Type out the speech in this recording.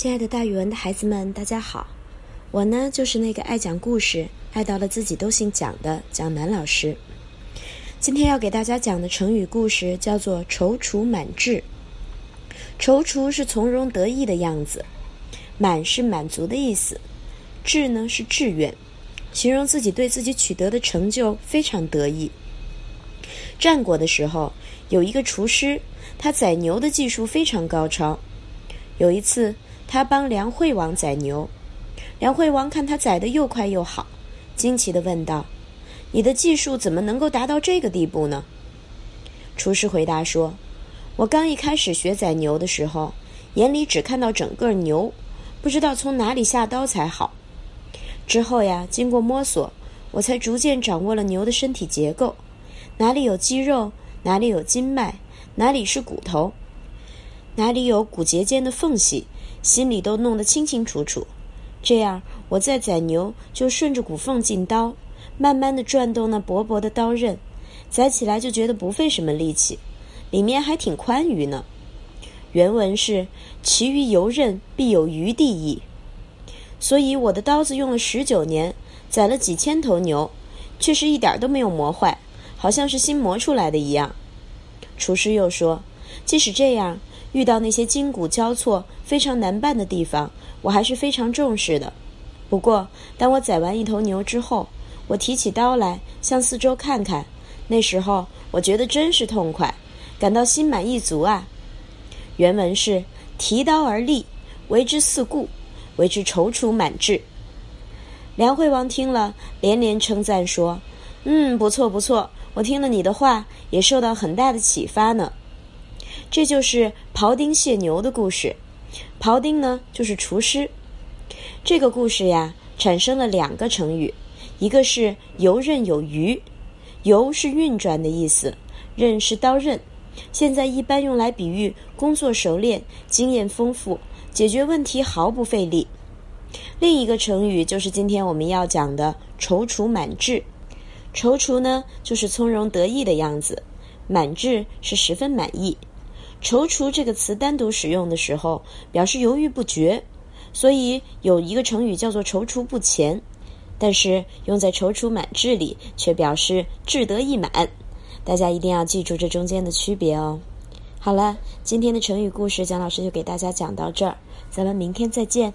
亲爱的大语文的孩子们，大家好！我呢，就是那个爱讲故事、爱到了自己都姓蒋的蒋楠老师。今天要给大家讲的成语故事叫做“踌躇满志”。踌躇是从容得意的样子，满是满足的意思，志呢是志愿，形容自己对自己取得的成就非常得意。战国的时候，有一个厨师，他宰牛的技术非常高超。有一次，他帮梁惠王宰牛，梁惠王看他宰的又快又好，惊奇地问道：“你的技术怎么能够达到这个地步呢？”厨师回答说：“我刚一开始学宰牛的时候，眼里只看到整个牛，不知道从哪里下刀才好。之后呀，经过摸索，我才逐渐掌握了牛的身体结构，哪里有肌肉，哪里有筋脉，哪里是骨头，哪里有骨节间的缝隙。”心里都弄得清清楚楚，这样我在宰牛就顺着骨缝进刀，慢慢的转动那薄薄的刀刃，宰起来就觉得不费什么力气，里面还挺宽裕呢。原文是“其余游刃，必有余地矣”。所以我的刀子用了十九年，宰了几千头牛，却是一点都没有磨坏，好像是新磨出来的一样。厨师又说：“即使这样。”遇到那些筋骨交错、非常难办的地方，我还是非常重视的。不过，当我宰完一头牛之后，我提起刀来，向四周看看，那时候我觉得真是痛快，感到心满意足啊。原文是：提刀而立，为之四顾，为之踌躇满志。梁惠王听了，连连称赞说：“嗯，不错不错，我听了你的话，也受到很大的启发呢。”这就是庖丁解牛的故事。庖丁呢，就是厨师。这个故事呀，产生了两个成语，一个是游刃有余，游是运转的意思，刃是刀刃。现在一般用来比喻工作熟练、经验丰富，解决问题毫不费力。另一个成语就是今天我们要讲的踌躇满志。踌躇呢，就是从容得意的样子；满志是十分满意。踌躇这个词单独使用的时候，表示犹豫不决，所以有一个成语叫做踌躇不前。但是用在踌躇满志里，却表示志得意满。大家一定要记住这中间的区别哦。好了，今天的成语故事，蒋老师就给大家讲到这儿，咱们明天再见。